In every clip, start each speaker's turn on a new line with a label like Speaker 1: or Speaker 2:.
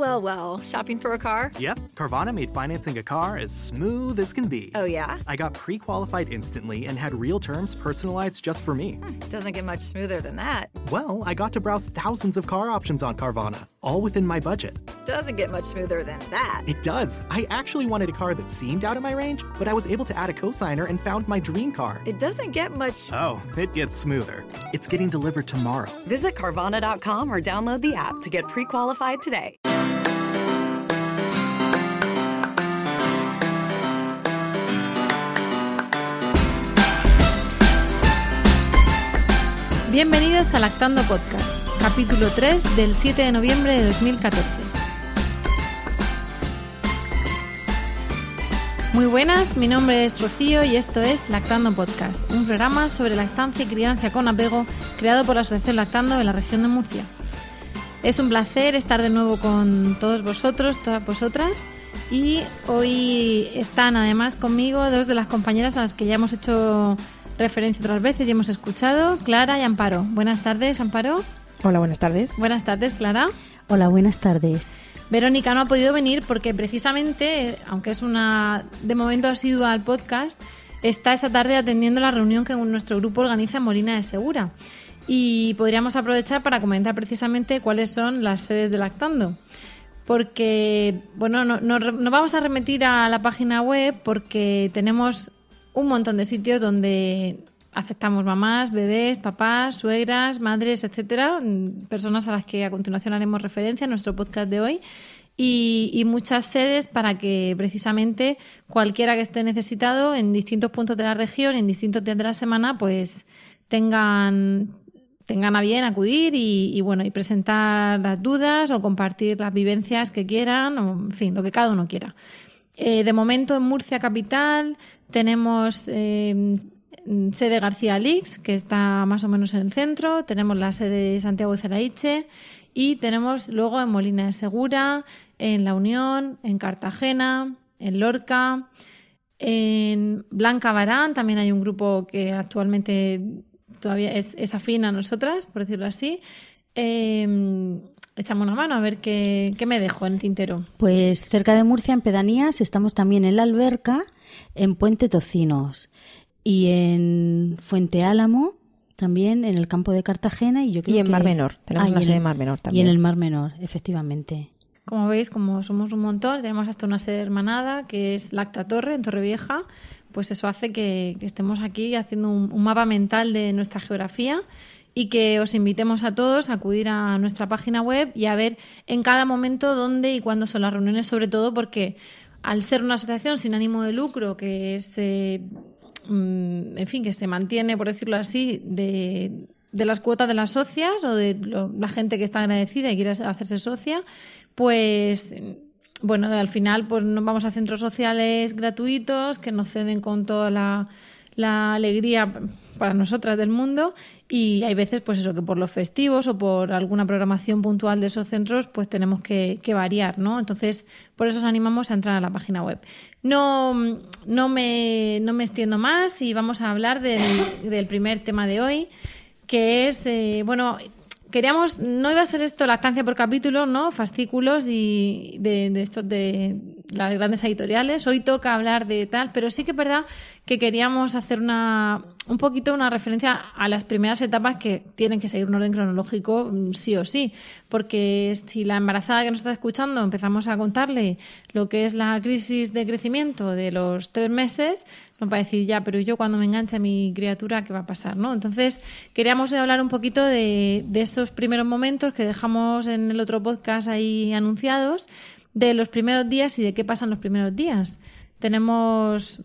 Speaker 1: well, well. Shopping for a car?
Speaker 2: Yep, Carvana made financing a car as smooth as can be.
Speaker 1: Oh, yeah?
Speaker 2: I got pre qualified instantly and had real terms personalized just for me.
Speaker 1: Hmm, doesn't get much smoother than that.
Speaker 2: Well, I got to browse thousands of car options on Carvana, all within my budget.
Speaker 1: Doesn't get much smoother than that.
Speaker 2: It does. I actually wanted a car that seemed out of my range, but I was able to add a cosigner and found my dream car.
Speaker 1: It doesn't get much.
Speaker 2: Oh, it gets smoother. It's getting delivered tomorrow.
Speaker 3: Visit Carvana.com or download the app to get pre qualified today.
Speaker 4: Bienvenidos a Lactando Podcast, capítulo 3 del 7 de noviembre de 2014. Muy buenas, mi nombre es Rocío y esto es Lactando Podcast, un programa sobre lactancia y crianza con apego creado por la Asociación Lactando de la región de Murcia. Es un placer estar de nuevo con todos vosotros, todas vosotras. Y hoy están además conmigo dos de las compañeras a las que ya hemos hecho referencia otras veces y hemos escuchado, Clara y Amparo. Buenas tardes, Amparo.
Speaker 5: Hola, buenas tardes.
Speaker 4: Buenas tardes, Clara.
Speaker 6: Hola, buenas tardes.
Speaker 4: Verónica no ha podido venir porque precisamente, aunque es una de momento asidua al podcast, está esta tarde atendiendo la reunión que nuestro grupo organiza en Molina de Segura. Y podríamos aprovechar para comentar precisamente cuáles son las sedes de Lactando. Porque, bueno, no, no, no vamos a remitir a la página web porque tenemos un montón de sitios donde aceptamos mamás, bebés, papás, suegras, madres, etcétera, personas a las que a continuación haremos referencia en nuestro podcast de hoy. Y, muchas sedes para que precisamente cualquiera que esté necesitado en distintos puntos de la región, en distintos días de la semana, pues tengan tengan a bien acudir y, y, bueno y presentar las dudas o compartir las vivencias que quieran o en fin lo que cada uno quiera eh, de momento en Murcia capital tenemos eh, sede García Lix, que está más o menos en el centro, tenemos la sede de Santiago de Ceraiche y tenemos luego en Molina de Segura, en La Unión, en Cartagena, en Lorca, en Blanca Barán también hay un grupo que actualmente todavía es, afín a nosotras, por decirlo así. Eh, echamos una mano a ver qué, qué, me dejo en el tintero.
Speaker 6: Pues cerca de Murcia, en Pedanías, estamos también en la Alberca, en Puente Tocinos y en Fuente Álamo, también en el campo de Cartagena y yo creo
Speaker 5: y en
Speaker 6: que...
Speaker 5: Mar Menor, tenemos
Speaker 6: ah,
Speaker 5: una sede
Speaker 6: en
Speaker 5: Mar Menor también.
Speaker 6: Y en el Mar Menor, efectivamente.
Speaker 4: Como veis, como somos un montón, tenemos hasta una sede hermanada que es Lacta Torre en Torrevieja, pues eso hace que, que estemos aquí haciendo un, un mapa mental de nuestra geografía y que os invitemos a todos a acudir a nuestra página web y a ver en cada momento dónde y cuándo son las reuniones, sobre todo porque al ser una asociación sin ánimo de lucro que se, en fin, que se mantiene, por decirlo así, de, de las cuotas de las socias o de lo, la gente que está agradecida y quiere hacerse socia, pues bueno, al final pues nos vamos a centros sociales gratuitos que nos ceden con toda la, la alegría para nosotras del mundo y hay veces pues eso que por los festivos o por alguna programación puntual de esos centros pues tenemos que, que, variar no entonces por eso os animamos a entrar a la página web no no me no me extiendo más y vamos a hablar del, del primer tema de hoy que es eh, bueno queríamos no iba a ser esto lactancia por capítulo no fascículos y de, de estos de las grandes editoriales hoy toca hablar de tal pero sí que es verdad que queríamos hacer una un poquito una referencia a las primeras etapas que tienen que seguir un orden cronológico sí o sí porque si la embarazada que nos está escuchando empezamos a contarle lo que es la crisis de crecimiento de los tres meses nos va a decir ya, pero yo cuando me enganche mi criatura, ¿qué va a pasar? ¿no? Entonces, queríamos hablar un poquito de, de estos primeros momentos que dejamos en el otro podcast ahí anunciados, de los primeros días y de qué pasan los primeros días. Tenemos,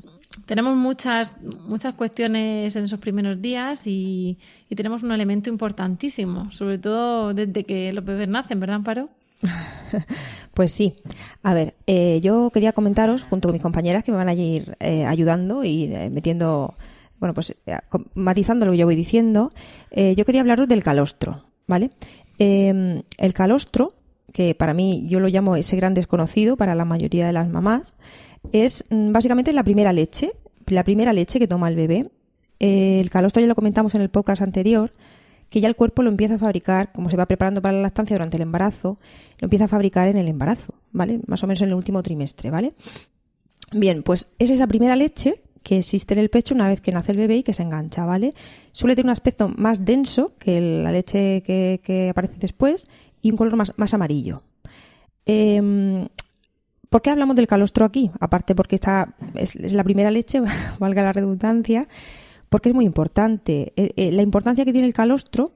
Speaker 4: tenemos muchas, muchas cuestiones en esos primeros días y, y tenemos un elemento importantísimo, sobre todo desde que los bebés nacen, ¿verdad, Amparo?
Speaker 5: Pues sí. A ver, eh, yo quería comentaros, junto con mis compañeras que me van a ir eh, ayudando y eh, metiendo, bueno, pues matizando lo que yo voy diciendo, yo quería hablaros del calostro, ¿vale? El calostro, que para mí yo lo llamo ese gran desconocido para la mayoría de las mamás, es mm, básicamente la primera leche, la primera leche que toma el bebé. el calostro ya lo comentamos en el podcast anterior, que ya el cuerpo lo empieza a fabricar, como se va preparando para la lactancia durante el embarazo, lo empieza a fabricar en el embarazo, ¿vale? Más o menos en el último trimestre, ¿vale? Bien, pues es esa primera leche que existe en el pecho una vez que nace el bebé y que se engancha, ¿vale? Suele tener un aspecto más denso que la leche que aparece después y un color más, amarillo. Em, ¿Por qué hablamos del calostro aquí? Aparte porque está, es, la primera leche, valga la redundancia, porque es muy importante. Eh, eh, la importancia que tiene el calostro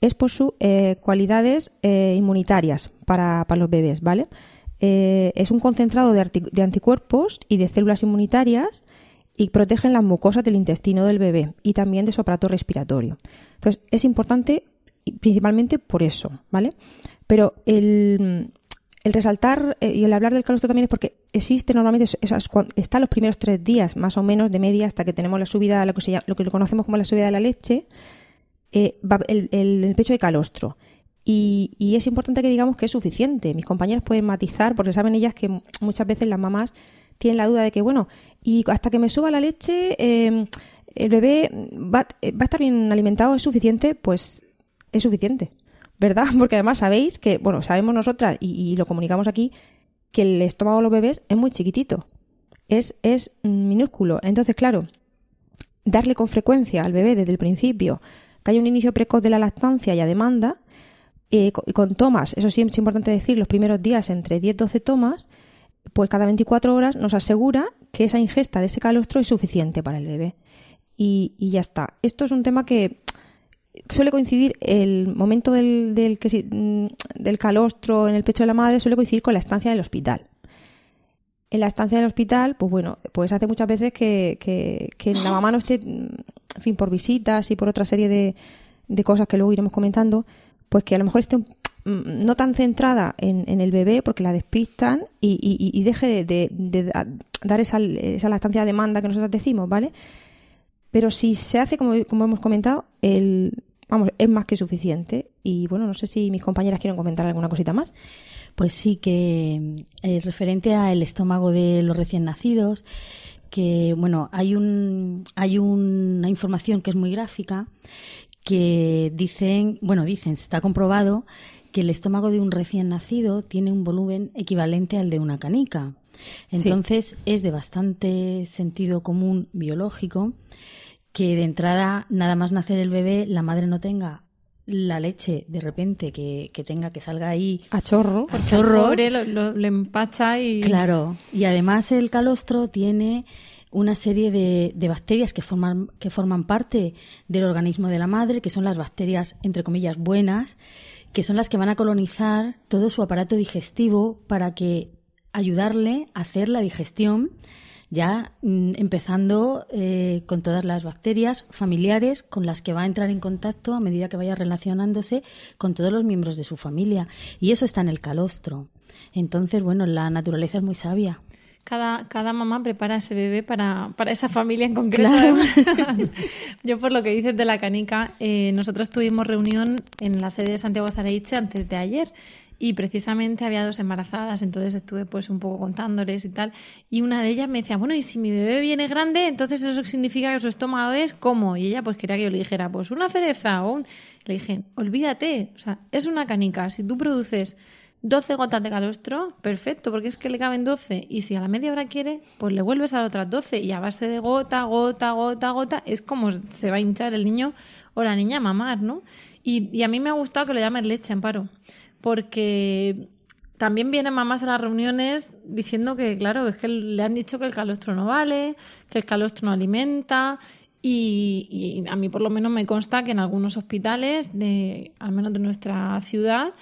Speaker 5: es por sus eh, cualidades inmunitarias para, los bebés, ¿vale? Es un concentrado de, de anticuerpos y de células inmunitarias y protegen las mucosas del intestino del bebé y también de su aparato respiratorio. Entonces, es importante principalmente por eso, ¿vale? Pero el, resaltar eh, y el hablar del calostro también es porque existe normalmente, es- esas, está los primeros tres días más o menos de media hasta que tenemos la subida, lo que, se llama- lo que conocemos como la subida de la leche, eh, el, pecho de calostro. Y, y es importante que digamos que es suficiente. Mis compañeras pueden matizar porque saben ellas que muchas veces las mamás tienen la duda de que, bueno, y hasta que me suba la leche, eh, el bebé va, va a estar bien alimentado, ¿es suficiente? Pues es suficiente, ¿verdad? Porque además sabéis que, bueno, sabemos nosotras y, lo comunicamos aquí, que el estómago de los bebés es muy chiquitito, es, es minúsculo. Entonces, claro, darle con frecuencia al bebé desde el principio, que haya un inicio precoz de la lactancia y a demanda, eh, co- con tomas, eso sí es importante decir, los primeros días entre 10-12 tomas, pues cada 24 horas nos asegura que esa ingesta de ese calostro es suficiente para el bebé. Y, y ya está. Esto es un tema que suele coincidir el momento del, del, mm, del calostro en el pecho de la madre, suele coincidir con la estancia del hospital. En la estancia del hospital, pues bueno, pues hace muchas veces que, que, que la mamá no esté, en fin, por visitas y por otra serie de, de cosas que luego iremos comentando, pues que a lo mejor esté mm, no tan centrada en, en el bebé porque la despistan y, y- y deje de, de- de da- dar esa, esa lactancia a demanda que nosotros decimos, ¿vale? Pero si se hace como, como hemos comentado, el, vamos, es más que suficiente. Y bueno, no sé si mis compañeras quieren comentar alguna cosita más.
Speaker 6: Pues sí, que eh, referente al estómago de los recién nacidos, que bueno, hay un hay una información que es muy gráfica que dicen, bueno, dicen, está comprobado que el estómago de un recién nacido tiene un volumen equivalente al de una canica. Entonces es de bastante sentido común biológico que de entrada, nada más nacer el bebé, la madre no tenga la leche de repente que, que tenga que salga ahí
Speaker 5: A chorro.
Speaker 6: a chorro.
Speaker 4: Pobre, lo, lo- le empacha y...
Speaker 6: Claro, y además el calostro tiene una serie de, de bacterias que forman, que forman parte del organismo de la madre, que son las bacterias, entre comillas, buenas, que son las que van a colonizar todo su aparato digestivo para que ayudarle a hacer la digestión, ya mm, empezando eh, con todas las bacterias familiares con las que va a entrar en contacto a medida que vaya relacionándose con todos los miembros de su familia. Y eso está en el calostro. Entonces, bueno, la naturaleza es muy sabia.
Speaker 4: Cada, cada mamá prepara a ese bebé para, para esa familia en concreto.
Speaker 6: Claro.
Speaker 4: Yo, por lo que dices de la canica, eh, nosotros tuvimos reunión en la sede de Santiago Zareiche antes de ayer y precisamente había dos embarazadas, entonces estuve pues un poco contándoles y tal. Y una de ellas me decía, bueno, y si mi bebé viene grande, entonces eso significa que su estómago es como. Y ella pues quería que yo le dijera, pues una cereza o un... Le dije, olvídate, o sea, es una canica. Si tú produces 12 gotas de calostro, perfecto, porque es que le caben 12. Y si a la media hora quiere, pues le vuelves a las otras 12. Y a base de gota, gota, gota, gota, es como se va a hinchar el niño o la niña a mamar, ¿no? Y, y a mí me ha gustado que lo llamen leche, Amparo, porque también vienen mamás a las reuniones diciendo que, claro, es que le han dicho que el calostro no vale, que el calostro no alimenta. Y, a mí por lo menos me consta que en algunos hospitales, de, al menos de nuestra ciudad,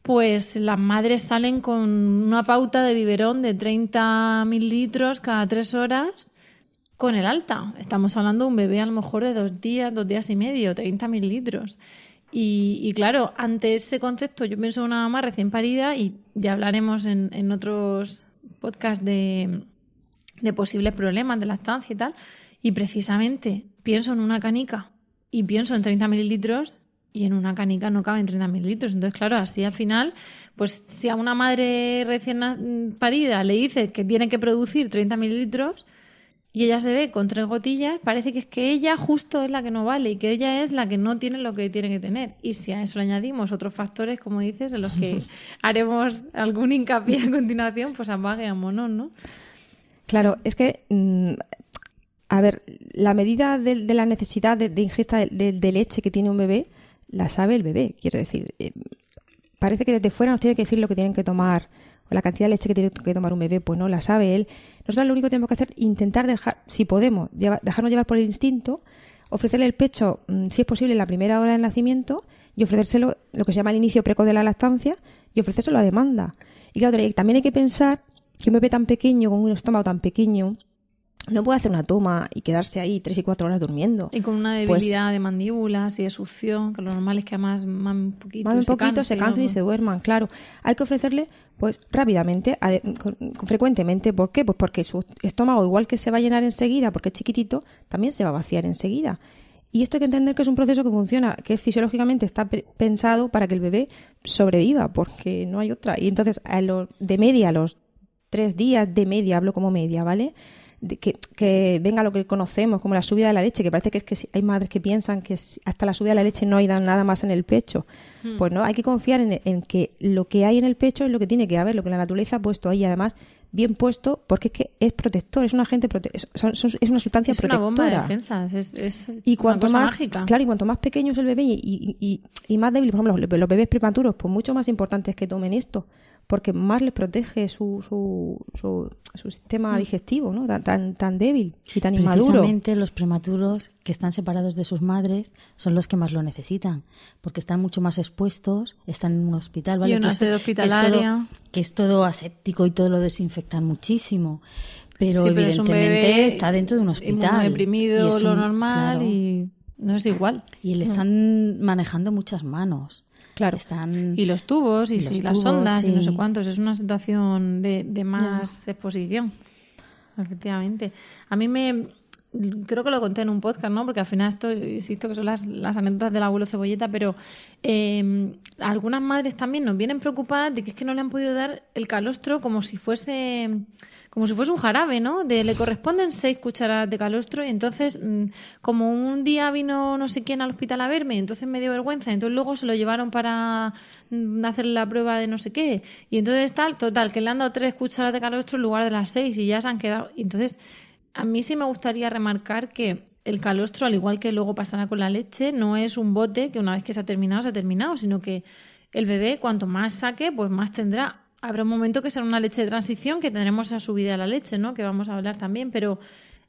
Speaker 4: pues las madres salen con una pauta de biberón de 30 mililitros cada tres horas con el alta. Estamos hablando de un bebé a lo mejor de dos días, dos días y medio, 30 mililitros. Y, y claro, ante ese concepto yo pienso en una mamá recién parida y ya hablaremos en, en otros podcasts de, de posibles problemas de lactancia y tal. Y precisamente pienso en una canica y pienso en 30 mililitros y en una canica no caben 30 mililitros. Entonces, claro, así al final, pues si a una madre recién na- parida le dice que tiene que producir 30 mililitros, y ella se ve con tres gotillas, parece que es que ella justo es la que no vale y que ella es la que no tiene lo que tiene que tener. Y si a eso le añadimos otros factores, como dices, en los que haremos algún hincapié a continuación, pues apague a monón, ¿no?
Speaker 5: Claro, es que, mm, a ver, la medida de, de la necesidad de, de ingesta de leche que tiene un bebé, la sabe el bebé, quiero decir. Eh, parece que desde fuera nos tiene que decir lo que tienen que tomar, o la cantidad de leche que tiene que tomar un bebé, pues no la sabe él. Nosotros lo único que tenemos que hacer es intentar dejar, si podemos, dejarnos llevar por el instinto, ofrecerle el pecho, mm, si es posible, en la primera hora del nacimiento, y ofrecérselo, lo que se llama el inicio precoz de la lactancia, y ofrecérselo a demanda. Y claro, también hay que pensar que un bebé tan pequeño, con un estómago tan pequeño, no puede hacer una toma y quedarse ahí tres y cuatro horas durmiendo.
Speaker 4: Y con una
Speaker 5: Pues-
Speaker 4: debilidad de mandíbulas y de succión, que lo normal es que además mamen un poquito.
Speaker 5: Mamen
Speaker 4: y
Speaker 5: un poquito, se
Speaker 4: cansen,
Speaker 5: y
Speaker 4: ¿no?
Speaker 5: se duerman, claro. Hay que ofrecerle, pues, rápidamente, frecuentemente. ¿Por qué? Pues porque su estómago, igual que se va a llenar enseguida, porque es chiquitito, también se va a vaciar enseguida. Y esto hay que entender que es un proceso que funciona, que fisiológicamente está pe- pensado para que el bebé sobreviva, porque no hay otra. Y entonces, a lo, de media, a los tres días de media, hablo como media, ¿vale? De que, que venga lo que conocemos como la subida de la leche, que parece que es que hay madres que piensan que hasta la subida de la leche no hay da- nada más en el pecho. Pues no, hay que confiar en, en que lo que hay en el pecho es lo que tiene que haber, lo que la naturaleza ha puesto ahí, además bien puesto, porque es que es protector, es un agente prote- es, una sustancia
Speaker 4: Es una bomba de defensas, es, es
Speaker 5: Y
Speaker 4: una
Speaker 5: cuanto
Speaker 4: cosa
Speaker 5: más,
Speaker 4: mágica.
Speaker 5: claro, y cuanto más pequeño es el bebé y, y- y- y más débil, por ejemplo, los, los bebés prematuros, pues mucho más importante es que tomen esto, porque más les protege su, su, su, su sistema digestivo, ¿no? Tan, tan, tan débil y tan inmaduro.
Speaker 6: Precisamente los prematuros que están separados de sus madres son los que más lo necesitan, porque están mucho más expuestos, están en un hospital, ¿vale?
Speaker 4: Y una
Speaker 6: es-
Speaker 4: sede
Speaker 6: que es todo-
Speaker 4: hospitalaria.
Speaker 6: Que es, todo, aséptico y todo lo desinfectan muchísimo. Pero
Speaker 4: Sí, es
Speaker 6: evidentemente
Speaker 4: bebé
Speaker 6: está dentro de un hospital.
Speaker 4: deprimido,
Speaker 6: Y es
Speaker 4: lo
Speaker 6: un-
Speaker 4: normal
Speaker 6: claro.
Speaker 4: y no es igual.
Speaker 6: Y le están manejando muchas manos.
Speaker 5: Claro.
Speaker 6: Están...
Speaker 4: Y los tubos y, sí, las
Speaker 6: tubos,
Speaker 4: sondas y no sé
Speaker 6: sí.
Speaker 4: cuántos. Es una situación de, de más exposición. Efectivamente. A mí me. Creo que lo conté en un podcast, ¿no? Porque al final esto, insisto, que son las, anécdotas del abuelo cebolleta, pero eh, algunas madres también nos vienen preocupadas de que es que no le han podido dar el calostro como si fuese como si fuese un jarabe, ¿no? De le corresponden seis cucharadas de calostro y entonces, mm, como un día vino no sé quién al hospital a verme entonces me dio vergüenza, entonces luego se lo llevaron para mm, hacer la prueba de no sé qué y entonces tal, total, que le han dado tres cucharadas de calostro en lugar de las seis y ya se han quedado. Entonces, a mí sí me gustaría remarcar que el calostro, al igual que luego pasará con la leche, no es un bote que una vez que se ha terminado, se ha terminado, sino que el bebé, cuanto más saque, pues más tendrá. Habrá un momento que será una leche de transición, que tendremos esa subida de la leche, ¿no? Que vamos a hablar también, pero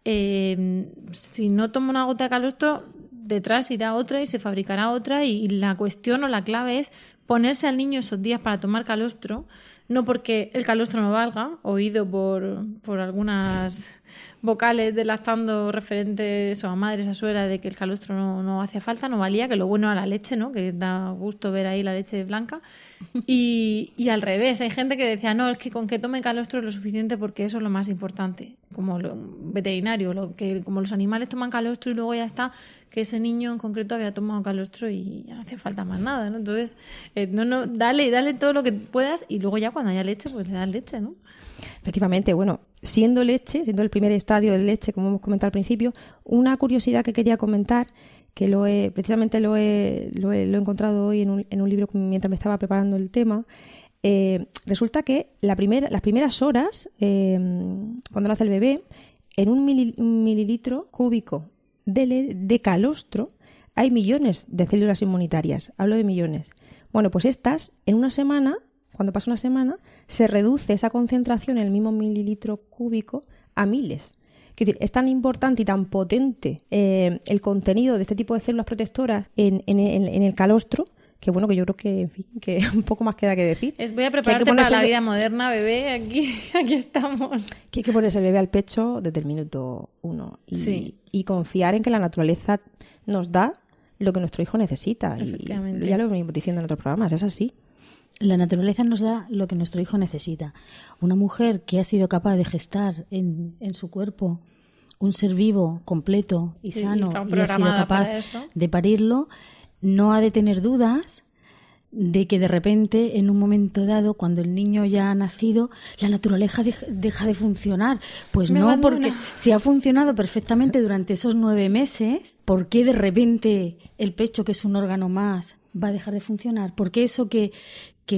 Speaker 4: eh, si no toma una gota de calostro, detrás irá otra y se fabricará otra y, y la cuestión o la clave es ponerse al niño esos días para tomar calostro, no porque el calostro no valga, oído por, por algunas vocales de lactando referentes o a madres, a suegra, de que el calostro no, no hacía falta, no valía, que lo bueno era la leche, ¿no? Que da gusto ver ahí la leche blanca. Y, y al revés, hay gente que decía, no, es que con que tome calostro es lo suficiente porque eso es lo más importante. Como veterinario, lo que como los animales toman calostro y luego ya está, que ese niño en concreto había tomado calostro y ya no hace falta más nada, ¿no? Entonces, eh, no, no, dale, dale todo lo que puedas y luego ya cuando haya leche, pues le das leche, ¿no?
Speaker 5: Efectivamente, bueno, siendo leche, siendo el primer estadio de leche, como hemos comentado al principio, una curiosidad que quería comentar, que lo he, precisamente lo he, lo he, lo encontrado hoy en un, en un libro mientras me estaba preparando el tema, eh, resulta que la las primeras horas, eh, cuando nace el bebé, en un, mili- un mililitro cúbico de, de calostro hay millones de células inmunitarias. Hablo de millones. Bueno, pues estas, en una semana, cuando pasa una semana, se reduce esa concentración en el mismo mililitro cúbico a miles. Quiero decir, es tan importante y tan potente eh, el contenido de este tipo de células protectoras en, en- en- en el calostro que bueno, que yo creo que, en fin, que un poco más queda que decir.
Speaker 4: Voy a
Speaker 5: Que hay que
Speaker 4: prepararte para la vida moderna, bebé. Aquí, aquí estamos.
Speaker 5: que hay que ponerse el bebé al pecho desde el minuto uno y,
Speaker 4: Sí.
Speaker 5: y confiar en que la naturaleza nos da lo que nuestro hijo necesita. Y ya lo venimos diciendo en otros programas, es así.
Speaker 6: La naturaleza nos da lo que nuestro hijo necesita. Una mujer que ha sido capaz de gestar en, en su cuerpo un ser vivo completo y sano y ha sido capaz de parirlo, no ha de tener dudas de que de repente, en un momento dado, cuando el niño ya ha nacido, la naturaleza dej- deja de funcionar. Pues
Speaker 4: Me
Speaker 6: no,
Speaker 4: abandona.
Speaker 6: porque si ha funcionado perfectamente durante esos nueve meses, ¿por qué de repente el pecho, que es un órgano más, va a dejar de funcionar? ¿Por qué eso que,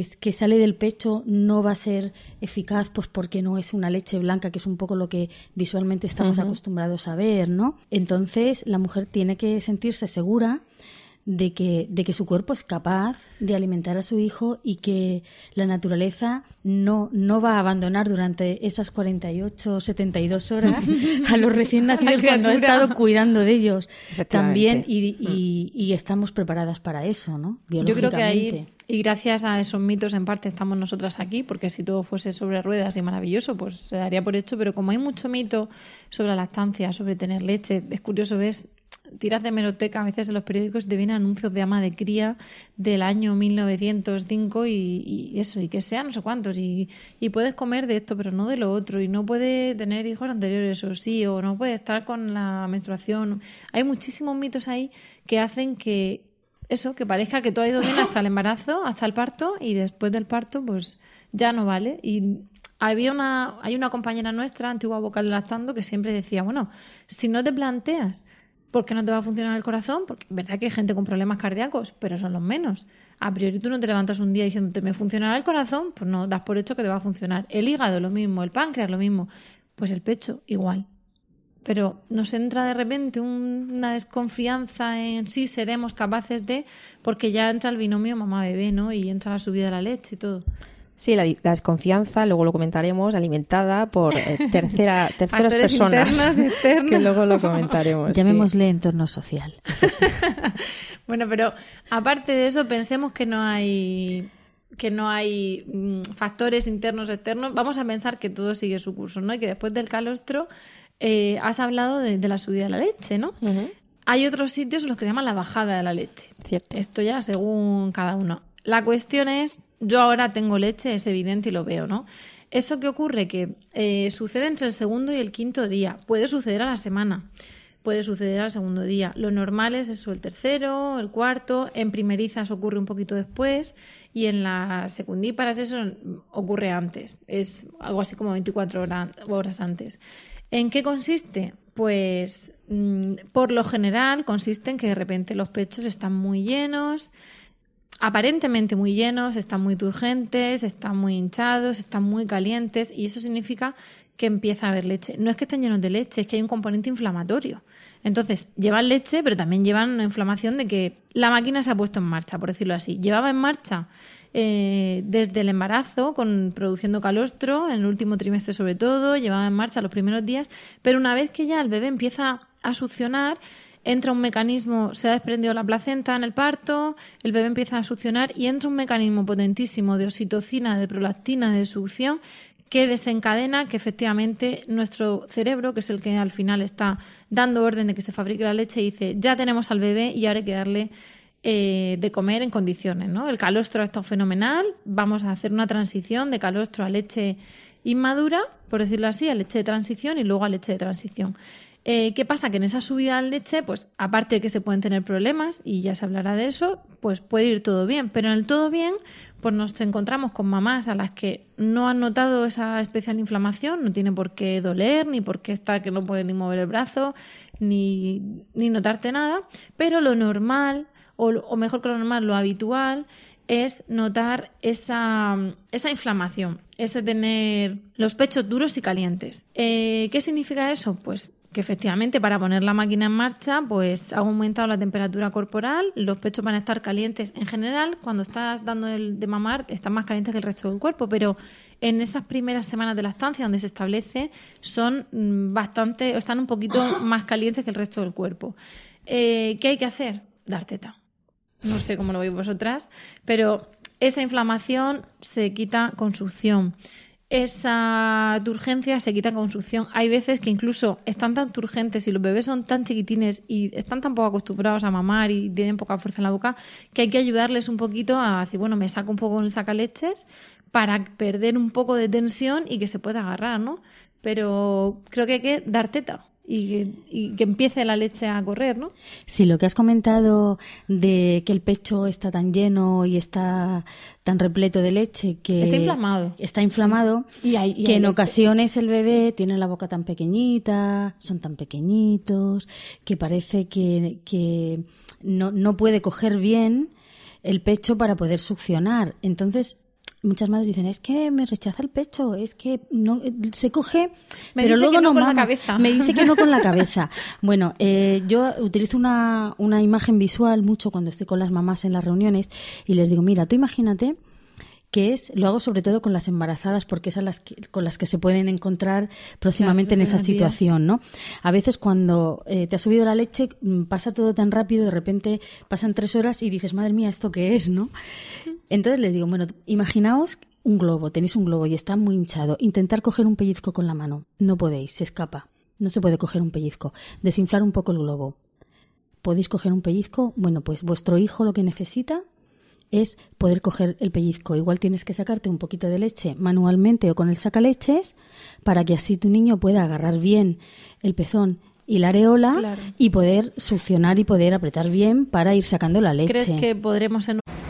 Speaker 6: que, que sale del pecho no va a ser eficaz? Pues porque no es una leche blanca, que es un poco lo que visualmente estamos acostumbrados a ver, ¿no? Entonces, la mujer tiene que sentirse segura de que, de que su cuerpo es capaz de alimentar a su hijo y que la naturaleza no, no va a abandonar durante esas 48 o 72 horas a los recién nacidos cuando ha estado cuidando de ellos también
Speaker 5: Efectivamente.
Speaker 6: y, y- y estamos preparadas para eso, ¿no?
Speaker 4: Yo creo que ahí,
Speaker 6: Biológicamente.
Speaker 4: Y gracias a esos mitos en parte estamos nosotras aquí, porque si todo fuese sobre ruedas y maravilloso, pues se daría por hecho, pero como hay mucho mito sobre la lactancia, sobre tener leche, es curioso, ves, tiras de meroteca a veces en los periódicos te vienen anuncios de ama de cría del año 1905 y, y eso, y que sea no sé cuántos, y, y puedes comer de esto, pero no de lo otro, y no puedes tener hijos anteriores, o sí, o no puedes estar con la menstruación. Hay muchísimos mitos ahí que hacen que eso, que parezca que todo ha ido bien hasta el embarazo, hasta el parto, y después del parto, pues ya no vale. Y había una, hay una compañera nuestra, antigua vocal de lactando, que siempre decía, bueno, si no te planteas por qué no te va a funcionar el corazón, porque es verdad que hay gente con problemas cardíacos, pero son los menos. A priori tú no te levantas un día diciendo, me funcionará el corazón, pues no, das por hecho que te va a funcionar. El hígado, lo mismo, el páncreas, lo mismo. Pues el pecho, igual pero nos entra de repente un- una desconfianza en si seremos capaces de, porque ya entra el binomio mamá-bebé, ¿no? Y entra la subida de la leche y todo.
Speaker 5: Sí, la, la desconfianza, luego lo comentaremos, alimentada por eh, tercera, terceras personas.
Speaker 4: internos, externos.
Speaker 5: Que luego lo comentaremos. sí.
Speaker 6: Llamémosle entorno social.
Speaker 4: Bueno, pero aparte de eso, pensemos que no hay que no hay mm, factores internos externos. Vamos a pensar que todo sigue su curso, ¿no? Y que después del calostro eh, has hablado de, de la subida de la leche, ¿no? Hay otros sitios en los que se llama la bajada de la leche.
Speaker 5: Cierto.
Speaker 4: Esto ya según cada uno. La cuestión es, yo ahora tengo leche, es evidente y lo veo, ¿no? Eso que ocurre que eh, sucede entre el segundo y el quinto día. Puede suceder a la semana, puede suceder al segundo día. Lo normal es eso, el tercero, el cuarto. En primerizas ocurre un poquito después y en las secundíparas eso ocurre antes. Es algo así como 24 hora- horas antes. ¿En qué consiste? Pues mm, por lo general consiste en que de repente los pechos están muy llenos, aparentemente muy llenos, están muy turgentes, están muy hinchados, están muy calientes y eso significa que empieza a haber leche. No es que estén llenos de leche, es que hay un componente inflamatorio. Entonces, llevan leche, pero también llevan una inflamación de que la máquina se ha puesto en marcha, por decirlo así. Llevaba en marcha eh, desde el embarazo, con produciendo calostro, en el último trimestre sobre todo, llevaba en marcha los primeros días, pero una vez que ya el bebé empieza a succionar, entra un mecanismo, se ha desprendido la placenta en el parto, el bebé empieza a succionar y entra un mecanismo potentísimo de oxitocina, de prolactina, de succión, que desencadena que efectivamente nuestro cerebro, que es el que al final está dando orden de que se fabrique la leche, dice, ya tenemos al bebé y ahora hay que darle eh, de comer en condiciones. ¿no? El calostro ha estado fenomenal, vamos a hacer una transición de calostro a leche inmadura, por decirlo así, a leche de transición y luego a leche de transición. Eh, ¿Qué pasa? Que en esa subida de leche, pues aparte de que se pueden tener problemas, y ya se hablará de eso, pues puede ir todo bien. Pero en el todo bien, pues nos encontramos con mamás a las que no han notado esa especial inflamación, no tiene por qué doler, ni por qué estar que no puede ni mover el brazo, ni, ni notarte nada. Pero lo normal, o, o mejor que lo normal, lo habitual, es notar esa, esa inflamación, ese tener los pechos duros y calientes. Eh, ¿Qué significa eso? Pues que efectivamente para poner la máquina en marcha pues ha aumentado la temperatura corporal, los pechos van a estar calientes en general, cuando estás dando el de mamar están más calientes que el resto del cuerpo, pero en esas primeras semanas de la estancia donde se establece son mm, bastante, están un poquito más calientes que el resto del cuerpo. Eh, ¿Qué hay que hacer? Dar teta. No sé cómo lo veis vosotras, pero esa inflamación se quita con succión. Esa turgencia se quita con succión. Hay veces que incluso están tan turgentes y los bebés son tan chiquitines y están tan poco acostumbrados a mamar y tienen poca fuerza en la boca que hay que ayudarles un poquito a decir, bueno, me saco un poco el sacaleches para perder un poco de tensión y que se pueda agarrar, ¿no? Pero creo que hay que dar teta. Y que, y que empiece la leche a correr, ¿no?
Speaker 6: Sí, lo que has comentado de que el pecho está tan lleno y está tan repleto de leche que
Speaker 4: Está inflamado.
Speaker 6: está inflamado
Speaker 4: Y hay- y
Speaker 6: que en
Speaker 4: leche.
Speaker 6: ocasiones el bebé tiene la boca tan pequeñita, son tan pequeñitos, que parece que, que no, no puede coger bien el pecho para poder succionar. Entonces, muchas madres dicen, es que me rechaza el pecho, es que no se coge,
Speaker 4: Me
Speaker 6: pero
Speaker 4: dice
Speaker 6: luego
Speaker 4: que no
Speaker 6: no
Speaker 4: con la
Speaker 6: mama".
Speaker 4: cabeza.
Speaker 6: Me dice que no con la cabeza. Bueno, eh, yo utilizo una, una imagen visual mucho cuando estoy con las mamás en las reuniones y les digo, mira, tú imagínate que es, lo hago sobre todo con las embarazadas porque es a las que- con las que se pueden encontrar próximamente
Speaker 4: Claro,
Speaker 6: en esa situación, ¿no? A veces cuando eh, te ha subido la leche mm, pasa todo tan rápido, de repente pasan tres horas y dices, madre mía, ¿esto qué es, no? Entonces les digo, bueno, imaginaos un globo, tenéis un globo y está muy hinchado, intentar coger un pellizco con la mano, no podéis, se escapa, no se puede coger un pellizco, desinflar un poco el globo. ¿Podéis coger un pellizco? Bueno, pues vuestro hijo lo que necesita es poder coger el pellizco. Igual tienes que sacarte un poquito de leche manualmente o con el sacaleches para que así tu niño pueda agarrar bien el pezón y la areola
Speaker 4: Claro.
Speaker 6: y poder succionar y poder apretar bien para ir sacando la leche.
Speaker 4: ¿Crees que podremos en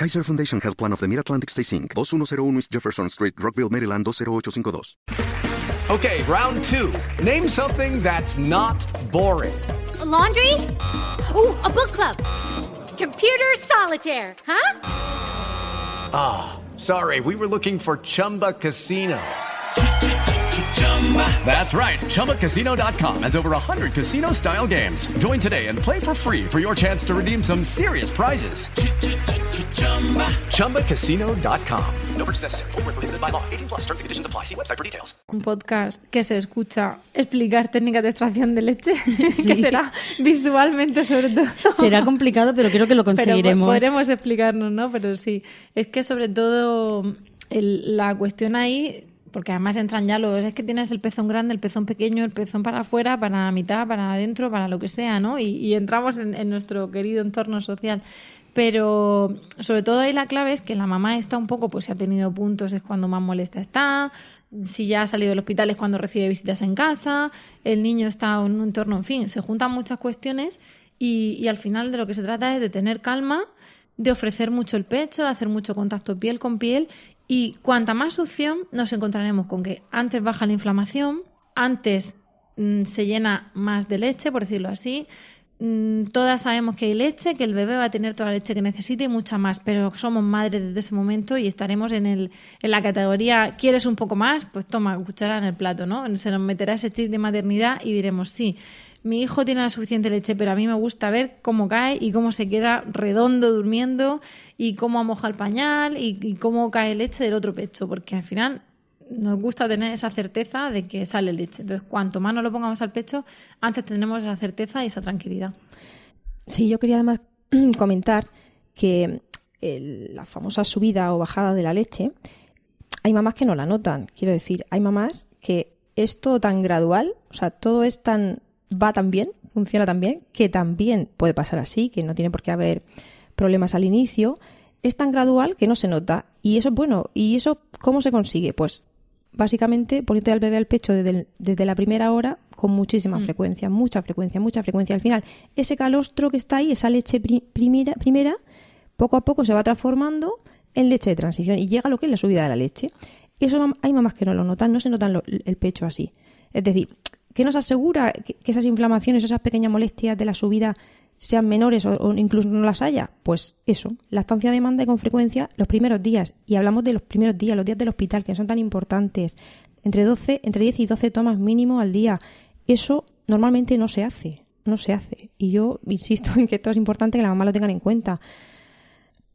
Speaker 7: Kaiser Foundation Health Plan of the Mid-Atlantic Stay Inc., 2101 East Jefferson Street, Rockville, Maryland, 20852.
Speaker 8: Okay, round two. Name something that's not boring.
Speaker 9: A laundry? Ooh, a book club. Computer solitaire, huh?
Speaker 8: Ah, sorry, we were looking for Chumba Casino. That's right. ChumbaCasino.com has over 100 casino style games. Join today and play for free for your chance to redeem some serious prizes. ChumbaCasino.com. No purchase necessary. Where prohibited by law. 18 plus terms and conditions apply. See website for details.
Speaker 4: un podcast que se escucha explicar técnicas de extracción de leche, que será visualmente sobre todo.
Speaker 6: Será complicado, pero creo que lo
Speaker 4: Pero
Speaker 6: conseguiremos.
Speaker 4: po- podremos explicarnos, ¿no? Pero sí, es que sobre todo el- la cuestión ahí, porque además entran ya los, es que tienes el pezón grande, el pezón pequeño, el pezón para afuera, para la mitad, para adentro, para lo que sea, ¿no? Y, y entramos en, en nuestro querido entorno social. Pero sobre todo ahí la clave es que la mamá está un poco, pues si ha tenido puntos es cuando más molesta está, si ya ha salido del hospital es cuando recibe visitas en casa, el niño está en un entorno, en fin, se juntan muchas cuestiones y, al final de lo que se trata es de tener calma, de ofrecer mucho el pecho, de hacer mucho contacto piel con piel y cuanta más succión nos encontraremos con que antes baja la inflamación, antes mm, se llena más de leche, por decirlo así. Mm, Todas sabemos que hay leche, que el bebé va a tener toda la leche que necesite y mucha más, pero somos madres desde ese momento y estaremos en, el, en la categoría ¿quieres un poco más? Pues toma, cuchara en el plato, ¿no? Se nos meterá ese chip de maternidad y diremos sí. Mi hijo tiene la suficiente leche, pero a mí me gusta ver cómo cae y cómo se queda redondo durmiendo y cómo moja el pañal y, y cómo cae leche del otro pecho, porque al final nos gusta tener esa certeza de que sale leche. Entonces, cuanto más nos lo pongamos al pecho, antes tendremos esa certeza y esa tranquilidad.
Speaker 5: Sí, yo quería además comentar que el- la famosa subida o bajada de la leche, hay mamás que no la notan. Quiero decir, hay mamás que es todo tan gradual, o sea, todo es tan va tan bien, funciona tan bien, que también puede pasar así, que no tiene por qué haber problemas al inicio. Es tan gradual que no se nota. Y eso es bueno. ¿Y eso cómo se consigue? Pues básicamente poniendo al bebé al pecho desde, desde la primera hora con muchísima frecuencia, mucha frecuencia, mucha frecuencia. Al final, ese calostro que está ahí, esa leche pri- primera, primera, poco a poco se va transformando en leche de transición y llega a lo que es la subida de la leche. Eso hay mamás que no lo notan, no se notan lo- el pecho así. Es decir, ¿qué nos asegura que, que esas inflamaciones, esas pequeñas molestias de la subida sean menores o, incluso no las haya? Pues eso, lactancia demanda y con frecuencia los primeros días. Y hablamos de los primeros días, los días del hospital, que son tan importantes. Entre 12, entre 10 y 12 tomas mínimo al día. Eso normalmente no se hace, no se hace. Y yo insisto en que esto es importante que la mamá lo tengan en cuenta.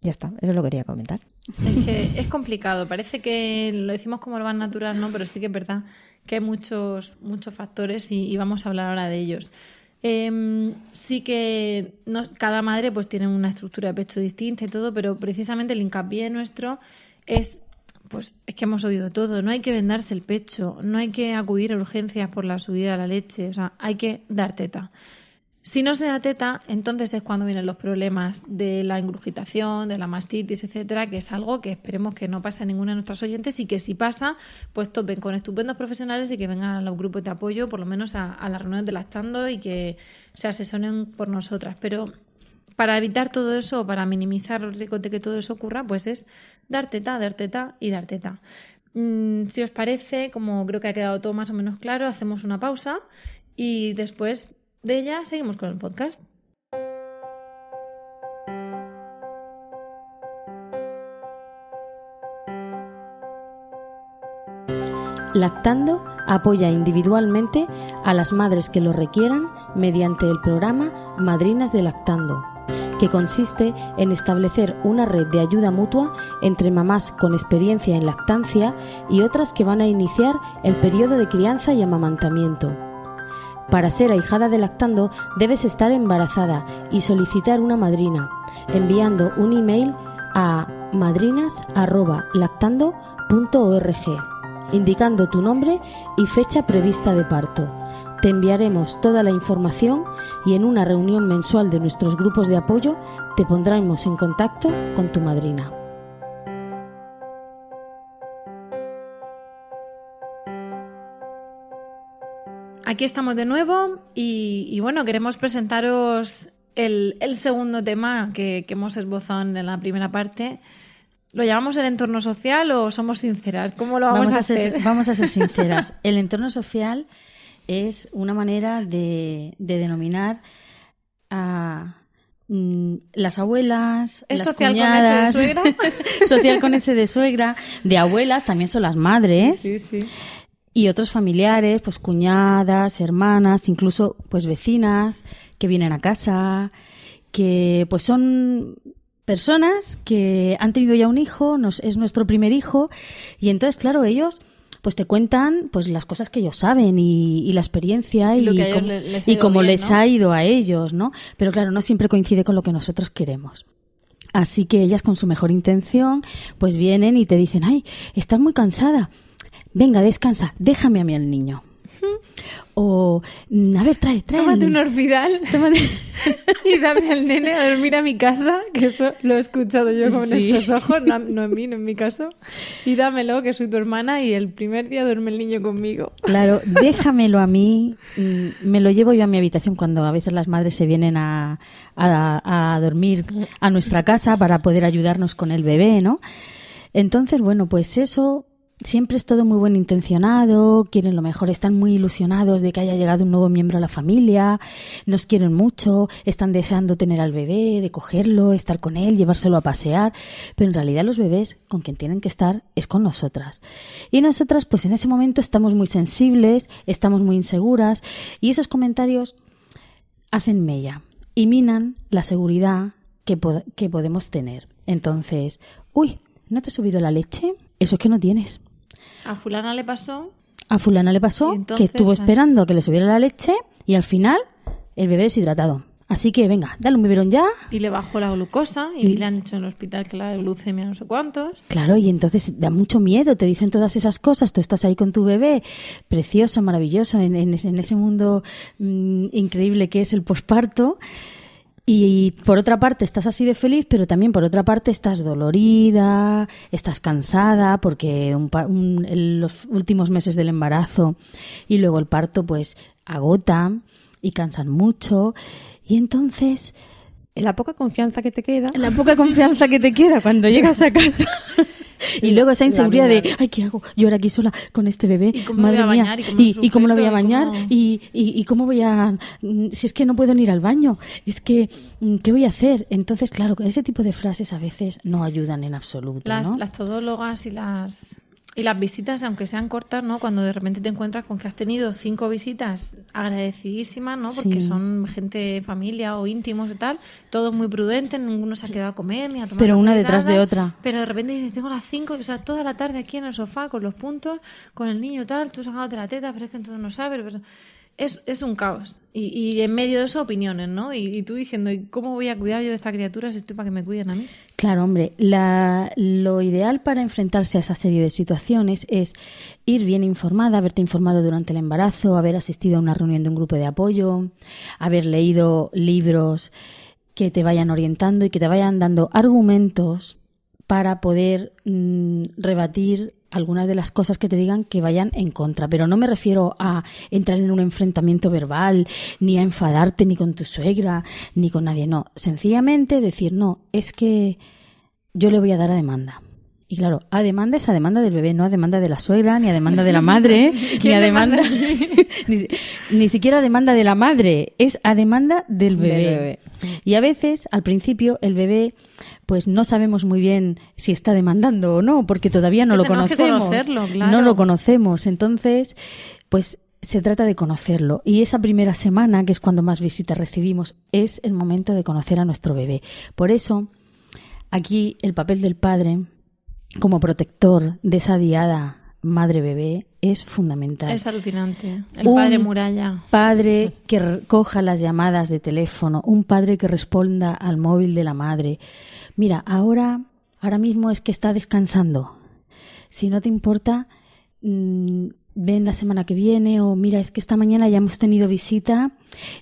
Speaker 5: Ya está, eso lo quería comentar.
Speaker 4: Es que es complicado. Parece que lo decimos como lo más natural, ¿no? Pero sí que es verdad que hay muchos, muchos factores y, y vamos a hablar ahora de ellos. Em, sí que no- cada madre pues tiene una estructura de pecho distinta y todo, pero precisamente el hincapié nuestro es pues es que hemos oído todo, no hay que vendarse el pecho, no hay que acudir a urgencias por la subida de la leche, o sea, hay que dar teta. Si no se da teta, entonces es cuando vienen los problemas de la ingurgitación, de la mastitis, etcétera, que es algo que esperemos que no pase a ninguna de nuestras oyentes y que si pasa, pues topen con estupendos profesionales y que vengan a los grupos de apoyo, por lo menos a, las reuniones de lactando y que se asesoren por nosotras. Pero para evitar todo eso, para minimizar los riesgos de que todo eso ocurra, pues es dar teta, dar teta y dar teta. Mm, si os parece, como creo que ha quedado todo más o menos claro, hacemos una pausa y después de ella seguimos con el podcast.
Speaker 6: Lactando apoya individualmente a las madres que lo requieran mediante el programa Madrinas de Lactando, que consiste en establecer una red de ayuda mutua entre mamás con experiencia en lactancia y otras que van a iniciar el periodo de crianza y amamantamiento. Para ser ahijada de lactando debes estar embarazada y solicitar una madrina, enviando un email a madrinas.lactando.org, indicando tu nombre y fecha prevista de parto. Te enviaremos toda la información y en una reunión mensual de nuestros grupos de apoyo te pondremos en contacto con tu madrina.
Speaker 4: Aquí estamos de nuevo y, y bueno, queremos presentaros el, el segundo tema que, que hemos esbozado en la primera parte. ¿Lo llamamos el entorno social o somos sinceras? ¿Cómo lo vamos, a hacer?
Speaker 6: Ser, vamos a ser sinceras. El entorno social es una manera de, de denominar a mm, las abuelas,
Speaker 4: ¿Es
Speaker 6: las
Speaker 4: social
Speaker 6: cuñadas,
Speaker 4: con ese de suegra?
Speaker 6: social con ese de suegra, de abuelas, también son las madres.
Speaker 4: Sí, sí.
Speaker 6: Y otros familiares, pues cuñadas, hermanas, incluso pues vecinas que vienen a casa, que pues son personas que han tenido ya un hijo, nos, es nuestro primer hijo, y entonces, claro, ellos pues te cuentan pues las cosas que ellos saben y, y la experiencia
Speaker 4: Y
Speaker 6: y, cómo,
Speaker 4: le- les ha
Speaker 6: y
Speaker 4: ido
Speaker 6: cómo
Speaker 4: bien,
Speaker 6: les
Speaker 4: ¿no?
Speaker 6: ha ido a ellos, ¿no? Pero claro, no siempre coincide con lo que nosotros queremos. Así que ellas con su mejor intención pues vienen y te dicen, ay, estás muy cansada, venga, descansa, déjame a mí al niño. O, "Mm, a ver, trae, trae.
Speaker 4: Tómate un
Speaker 6: niño".
Speaker 4: orfidal y dame al nene a dormir a mi casa, que eso lo he escuchado yo con
Speaker 6: Sí.
Speaker 4: estos ojos, no, no en mí, no en mi caso. Y dámelo, que soy tu hermana, y el primer día duerme el niño conmigo.
Speaker 6: Claro, déjamelo a mí. mm, Me lo llevo yo a mi habitación cuando a veces las madres se vienen a, a, a dormir a nuestra casa para poder ayudarnos con el bebé, ¿no? Entonces, bueno, pues eso siempre es todo muy buen intencionado, quieren lo mejor, están muy ilusionados de que haya llegado un nuevo miembro a la familia, nos quieren mucho, están deseando tener al bebé, de cogerlo, estar con él, llevárselo a pasear, pero en realidad los bebés con quien tienen que estar es con nosotras. Y nosotras pues en ese momento estamos muy sensibles, estamos muy inseguras y esos comentarios hacen mella y minan la seguridad que, que podemos tener. Entonces, uy, ¿no te ha subido la leche? Eso es que no tienes.
Speaker 4: A fulana le pasó
Speaker 6: A fulana le pasó
Speaker 4: entonces,
Speaker 6: que estuvo
Speaker 4: ah.
Speaker 6: esperando a que le subiera la leche y al final el bebé deshidratado. Así que venga, dale un biberón ya.
Speaker 4: y le bajó la glucosa y le han dicho en el hospital que la glucemia no sé cuántos.
Speaker 6: Claro, y entonces da mucho miedo, te dicen todas esas cosas, tú estás ahí con tu bebé, precioso, maravilloso, en, en ese- en ese mundo mm, increíble que es el posparto. Y por otra parte estás así de feliz, pero también por otra parte estás dolorida, estás cansada porque un un- en los últimos meses del embarazo y luego el parto pues agota y cansan mucho. Y entonces
Speaker 5: La poca confianza que te queda.
Speaker 6: la poca confianza que te queda cuando llegas a casa. Y luego esa inseguridad de, ay, ¿qué hago? Yo ahora aquí sola con este bebé,
Speaker 4: ¿Y cómo lo
Speaker 6: madre mía?
Speaker 4: ¿Y cómo lo
Speaker 6: voy a bañar, y, y- y cómo voy a, si es que no puedo ni ir al baño, es que, mm, ¿qué voy a hacer? Entonces, claro, ese tipo de frases a veces no ayudan en absoluto,
Speaker 4: Las,
Speaker 6: ¿no?
Speaker 4: las todólogas y las y las visitas, aunque sean cortas, ¿no? Cuando de repente te encuentras con que has tenido cinco visitas agradecidísimas, ¿no? Porque son gente, familia o íntimos y tal, todos muy prudentes, ninguno se ha quedado a comer ni a tomar
Speaker 6: Pero una detrás de otra.
Speaker 4: Pero de repente dices, tengo las cinco, o sea, toda la tarde aquí en el sofá con los puntos, con el niño tal, tú sacándote la teta, pero es que entonces no sabes. pero- es, es un caos. Y, y en medio de eso opiniones, ¿no? Y, tú diciendo, ¿y cómo voy a cuidar yo de esta criatura si estoy para que me cuiden a mí?
Speaker 6: Claro, hombre, la- lo ideal para enfrentarse a esa serie de situaciones es ir bien informada, haberte informado durante el embarazo, haber asistido a una reunión de un grupo de apoyo, haber leído libros que te vayan orientando y que te vayan dando argumentos para poder mm, rebatir algunas de las cosas que te digan que vayan en contra. Pero no me refiero a entrar en un enfrentamiento verbal, ni a enfadarte ni con tu suegra, ni con nadie. No, sencillamente decir, no, es que yo le voy a dar a demanda. Y claro, a demanda es a demanda del bebé, no a demanda de la suegra, ni a demanda de la madre, ni
Speaker 4: ¿Quién
Speaker 6: a demanda, ni, ni siquiera a demanda de la madre, es a demanda del bebé.
Speaker 5: Del bebé.
Speaker 6: Y a veces, al principio, el bebé, pues no sabemos muy bien si está demandando o no, porque todavía no
Speaker 4: Que
Speaker 6: lo conocemos.
Speaker 4: conocerlo, claro.
Speaker 6: No lo conocemos. Entonces, pues se trata de conocerlo. Y esa primera semana, que es cuando más visitas recibimos, es el momento de conocer a nuestro bebé. Por eso, aquí el papel del padre, como protector de esa diada madre-bebé, es fundamental.
Speaker 4: Es alucinante. El
Speaker 6: Un
Speaker 4: padre muralla.
Speaker 6: padre que recoja las llamadas de teléfono, un padre que responda al móvil de la madre. Mira, ahora, ahora mismo es que está descansando. Si no te importa, mm, ven la semana que viene o mira, es que esta mañana ya hemos tenido visita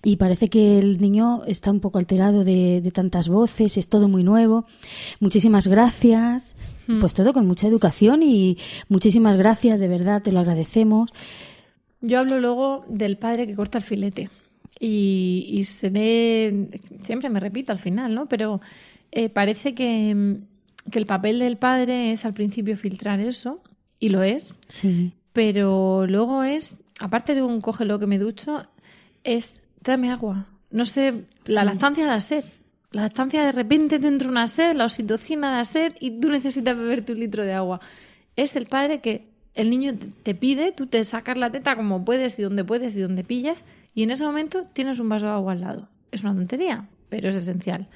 Speaker 6: y parece que el niño está un poco alterado de, de tantas voces, es todo muy nuevo. Muchísimas gracias. Pues todo con mucha educación y muchísimas gracias, de verdad, te lo agradecemos.
Speaker 4: Yo hablo luego del padre que corta el filete. Y, y seré. Siempre me repito al final, ¿no? Pero eh, parece que, mm, que el papel del padre es al principio filtrar eso, y lo es.
Speaker 6: Sí.
Speaker 4: Pero luego es, aparte de un cógelo que me ducho, es tráeme agua. No sé, la
Speaker 6: Sí.
Speaker 4: lactancia da sed. La lactancia de repente te entra una sed, la oxitocina da sed y tú necesitas beberte un litro de agua. Es el padre que el niño te- te pide, tú te sacas la teta como puedes y donde puedes y donde pillas y en ese momento tienes un vaso de agua al lado. Es una tontería, pero es esencial.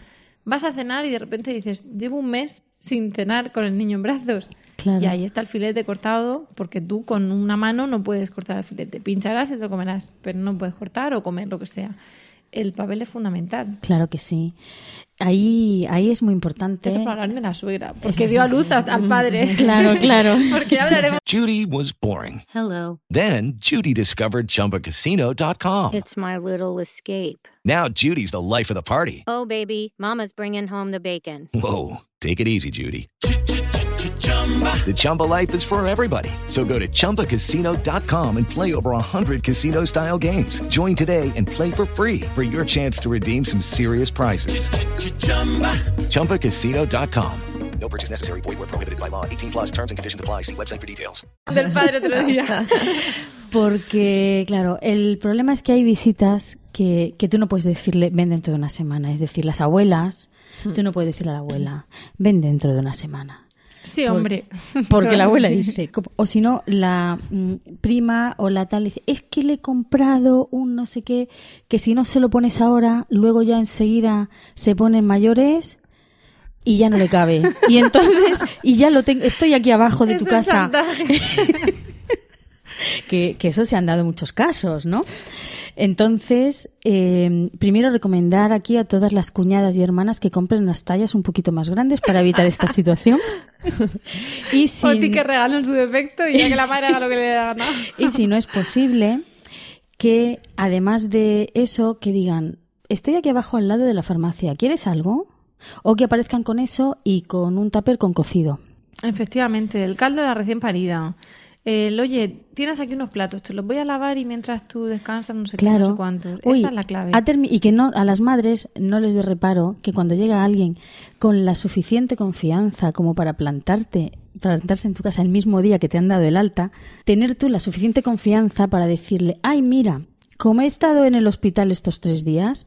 Speaker 4: Vas a cenar y de repente dices, llevo un mes sin cenar con el niño en brazos.
Speaker 6: Claro.
Speaker 4: Y ahí está el filete cortado, porque tú con una mano no puedes cortar el filete. Pincharás y te lo comerás, pero no puedes cortar o comer lo que sea. El papel es fundamental.
Speaker 6: Claro que sí. Ahí, ahí es muy importante.
Speaker 4: Esto para hablar de la suegra, porque dio a luz a- al padre.
Speaker 6: Claro, claro.
Speaker 4: porque hablaremos.
Speaker 10: Judy was boring.
Speaker 11: Hello.
Speaker 10: Then Judy discovered ChumbaCasino.com.
Speaker 11: It's my little escape.
Speaker 10: Now Judy's the life of the party.
Speaker 11: Oh, baby, Mama's bringing home the bacon.
Speaker 10: Whoa, take it easy, Judy. The Chumba life is for everybody. So go to ChumbaCasino.com and play over 100 casino style games. Join today and play for free for your chance to redeem some serious prizes. ChumbaCasino.com.
Speaker 7: No purchase necessary. Void where prohibited by law. 18 plus terms and conditions apply. See website for details.
Speaker 4: Del padre otro día.
Speaker 6: Porque, claro, el problema es que hay visitas que, que tú no puedes decirle, ven dentro de una semana. Es decir, las abuelas, tú no puedes decirle a la abuela, ven dentro de una semana.
Speaker 4: Sí, hombre.
Speaker 6: Porque la abuela dice, o si no, la mm, prima o la tal dice, es que le he comprado un no sé qué, que si no se lo pones ahora, luego ya enseguida se ponen mayores y ya no le cabe. Y entonces, y ya lo tengo, estoy aquí abajo de tu
Speaker 4: Es
Speaker 6: casa. que, que eso se han dado muchos casos, ¿no? Entonces, eh, primero recomendar aquí a todas las cuñadas y hermanas que compren unas tallas un poquito más grandes para evitar esta situación. y
Speaker 4: O
Speaker 6: si,
Speaker 4: ti que regalen su defecto y ya que la madre haga lo que le la gana.
Speaker 6: y si no es posible, que además de eso, que digan, estoy aquí abajo al lado de la farmacia, ¿quieres algo? O que aparezcan con eso y con un tupper con cocido.
Speaker 4: Efectivamente, el caldo de la recién parida. El, oye, tienes aquí unos platos, te los voy a lavar y mientras tú descansas no sé qué, no sé cuánto.
Speaker 6: Uy,
Speaker 4: Esa es la clave.
Speaker 6: y que no a las madres no les dé reparo que cuando llega alguien con la suficiente confianza como para plantarte, para plantarse en tu casa el mismo día que te han dado el alta, tener tú la suficiente confianza para decirle, ay, mira, como he estado en el hospital estos tres días,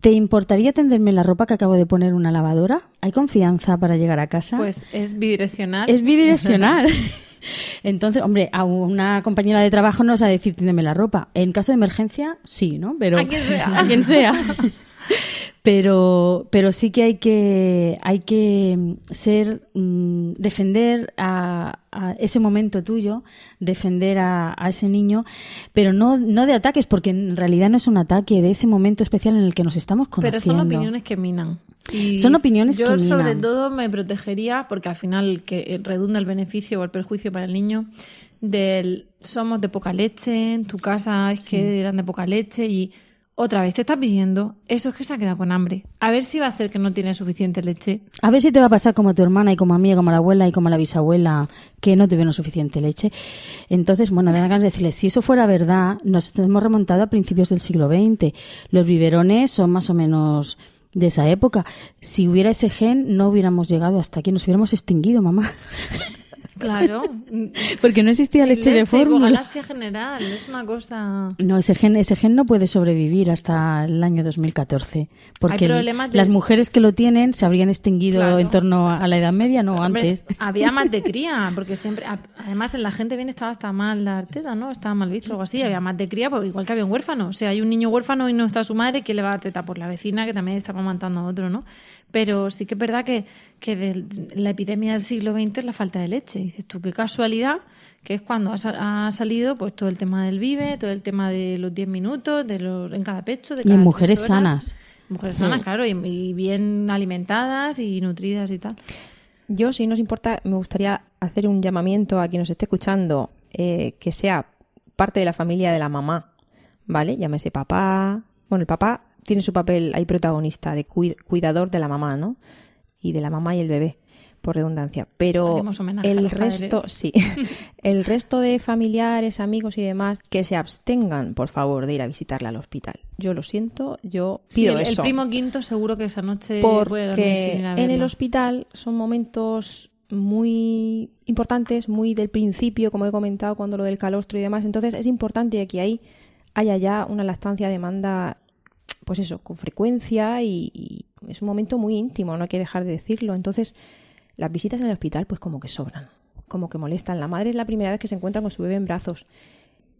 Speaker 6: ¿te importaría tenderme la ropa que acabo de poner en una lavadora? ¿Hay confianza para llegar a casa?
Speaker 4: Pues es bidireccional.
Speaker 6: Es bidireccional. Entonces, hombre, a una compañera de trabajo no vas a decir tiéndeme la ropa. En caso de emergencia, sí, ¿no? Pero
Speaker 4: A quien sea.
Speaker 6: A quien sea. Pero, pero sí que hay que, hay que ser, mm, defender a, a ese momento tuyo, defender a, a ese niño, pero no, no de ataques, porque en realidad no es un ataque, de ese momento especial en el que nos estamos conociendo.
Speaker 4: Pero son opiniones que minan. Y
Speaker 6: Son opiniones
Speaker 4: yo
Speaker 6: que minan.
Speaker 4: sobre todo me protegería, porque al final que redunda el beneficio o el perjuicio para el niño, del somos de poca leche, en tu casa es que eran de poca leche y otra vez te está pidiendo, eso es que se ha quedado con hambre. A ver si va a ser que no tiene suficiente leche.
Speaker 6: A ver si te va a pasar como a tu hermana y como a mí, como a la abuela y como a la bisabuela, que no tuvieron suficiente leche. Entonces, bueno, de ganas de decirles, si eso fuera verdad, nos hemos remontado a principios del siglo XX. Los biberones son más o menos de esa época. Si hubiera ese gen, no hubiéramos llegado hasta aquí, nos hubiéramos extinguido, mamá.
Speaker 4: Claro.
Speaker 6: Porque no existía leche, de
Speaker 4: y
Speaker 6: fórmula.
Speaker 4: General, es una cosa...
Speaker 6: No, ese gen, ese gen no puede sobrevivir hasta el año 2014. Porque
Speaker 4: de-
Speaker 6: las mujeres que lo tienen se habrían extinguido
Speaker 4: Claro.
Speaker 6: en torno a la Edad Media, no
Speaker 4: Hombre,
Speaker 6: antes.
Speaker 4: Había más de cría, porque siempre, además en la gente bien estaba hasta mal la teta, ¿no? Estaba mal visto o algo así, había más de cría, porque igual que había un huérfano. O sea, hay un niño huérfano y no está su madre, que le va a dar teta por la vecina que también está amamantando a otro, ¿no? Pero sí que es verdad que, que de la epidemia del siglo XX es la falta de leche. Y dices tú, qué casualidad, que es cuando ha, sa- ha salido pues todo el tema del vive, todo el tema de los 10 minutos, de los en cada pecho, de
Speaker 6: Y en
Speaker 4: cada
Speaker 6: mujeres
Speaker 4: horas.
Speaker 6: sanas.
Speaker 4: Mujeres sanas,
Speaker 5: Sí.
Speaker 4: claro, y, y bien alimentadas y nutridas y tal.
Speaker 5: Yo, si nos importa, me gustaría hacer un llamamiento a quien nos esté escuchando eh, que sea parte de la familia de la mamá, ¿vale? Llámese papá. Bueno, el papá tiene su papel ahí protagonista de cui- cuidador de la mamá, ¿no? Y de la mamá y el bebé, por redundancia. Pero el resto,
Speaker 4: padres.
Speaker 5: sí, el resto de familiares, amigos y demás, que se abstengan, por favor, de ir a visitarla al hospital. Yo lo siento, yo pido
Speaker 4: el, el
Speaker 5: eso
Speaker 4: primo quinto seguro que esa noche puede dormir
Speaker 5: porque
Speaker 4: sin ir a
Speaker 5: en el hospital son momentos muy importantes, muy del principio, como he comentado, cuando lo del calostro y demás. Entonces es importante que ahí haya ya una lactancia a demanda, pues eso, con frecuencia y, y es un momento muy íntimo, no hay que dejar de decirlo. Entonces las visitas en el hospital pues como que sobran, como que molestan. La madre es la primera vez que se encuentra con su bebé en brazos.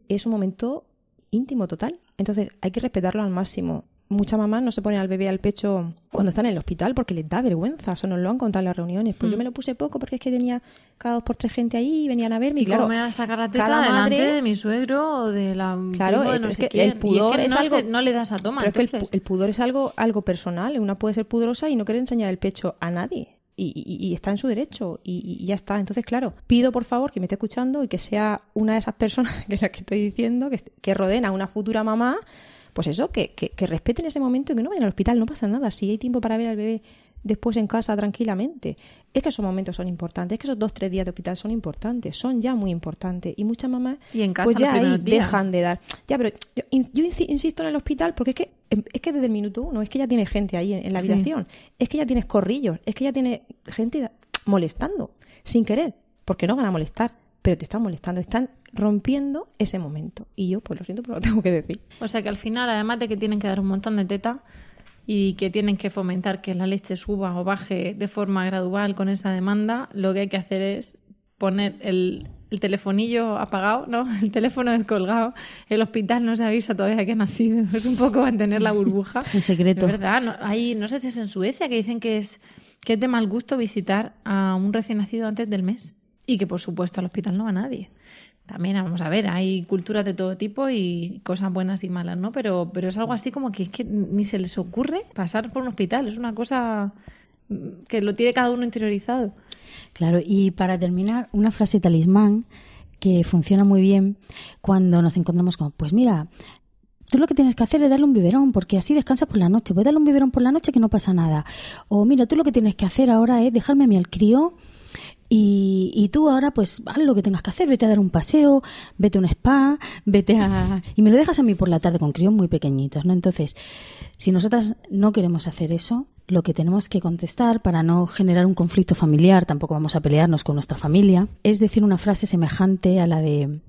Speaker 5: Es un momento íntimo total. Entonces hay que respetarlo al máximo. Mucha mamá no se pone al bebé al pecho cuando están en el hospital porque les da vergüenza. Eso nos lo han contado en las reuniones. Pues yo
Speaker 4: Mm.
Speaker 5: me lo puse poco porque es que tenía cada dos por tres gente ahí y venían a verme.
Speaker 4: ¿Y
Speaker 5: claro,
Speaker 4: cómo me va a sacar la teta
Speaker 5: cada madre-
Speaker 4: de mi suegro o de la
Speaker 5: Claro,
Speaker 4: de
Speaker 5: eh,
Speaker 4: no
Speaker 5: es que el pudor
Speaker 4: es, que
Speaker 5: es
Speaker 4: no
Speaker 5: algo-
Speaker 4: se- no le das a toma,
Speaker 5: Pero es que el, el pudor es algo, algo personal. Una puede ser pudorosa y no querer enseñar el pecho a nadie. Y, y- y está en su derecho. Y, y ya está. Entonces, claro, pido por favor que me esté escuchando y que sea una de esas personas que es la que estoy diciendo, que, que rodeen a una futura mamá. Pues eso, que, que, que respeten ese momento y que no vayan al hospital. No pasa nada. Si hay tiempo para ver al bebé después en casa tranquilamente. Es que esos momentos son importantes. Es que esos dos, tres días de hospital son importantes. Son ya muy importantes. Y muchas mamás
Speaker 4: Y en casa
Speaker 5: pues ya ahí dejan de dar. Ya, pero yo, yo insi- insisto en el hospital porque es que em, es que desde el minuto uno es que ya tiene gente ahí en, en la
Speaker 4: Sí.
Speaker 5: habitación, es que ya tienes corrillos, es que ya tiene gente molestando sin querer, porque no van a molestar, pero te están molestando, están rompiendo ese momento. Y yo, pues lo siento, pero lo tengo que decir.
Speaker 4: O sea que al final, además de que tienen que dar un montón de teta y que tienen que fomentar que la leche suba o baje de forma gradual con esa demanda, lo que hay que hacer es poner el, el telefonillo apagado, ¿no? El teléfono descolgado. El hospital no se avisa todavía que ha nacido. Es un poco mantener la burbuja.
Speaker 6: En secreto.
Speaker 4: Es verdad, no, hay, no sé si es en Suecia que dicen que es, que es de mal gusto visitar a un recién nacido antes del mes y que por supuesto al hospital no va nadie. También vamos a ver, hay culturas de todo tipo y cosas buenas y malas, ¿no? Pero, pero es algo así como que es que ni se les ocurre pasar por un hospital. Es una cosa mm, que lo tiene cada uno interiorizado.
Speaker 6: Claro, y para terminar, una frase talismán que funciona muy bien cuando nos encontramos con, pues mira, tú lo que tienes que hacer es darle un biberón, porque así descansas por la noche. Puedes darle un biberón por la noche que no pasa nada. O mira, tú lo que tienes que hacer ahora es dejarme a mí al crío y, y tú ahora pues haz lo que tengas que hacer, vete a dar un paseo, vete a un spa, vete a... Y me lo dejas a mí por la tarde con críos muy pequeñitos, ¿no? Entonces, si nosotras no queremos hacer eso, lo que tenemos que contestar para no generar un conflicto familiar, tampoco vamos a pelearnos con nuestra familia, es decir una frase semejante a la de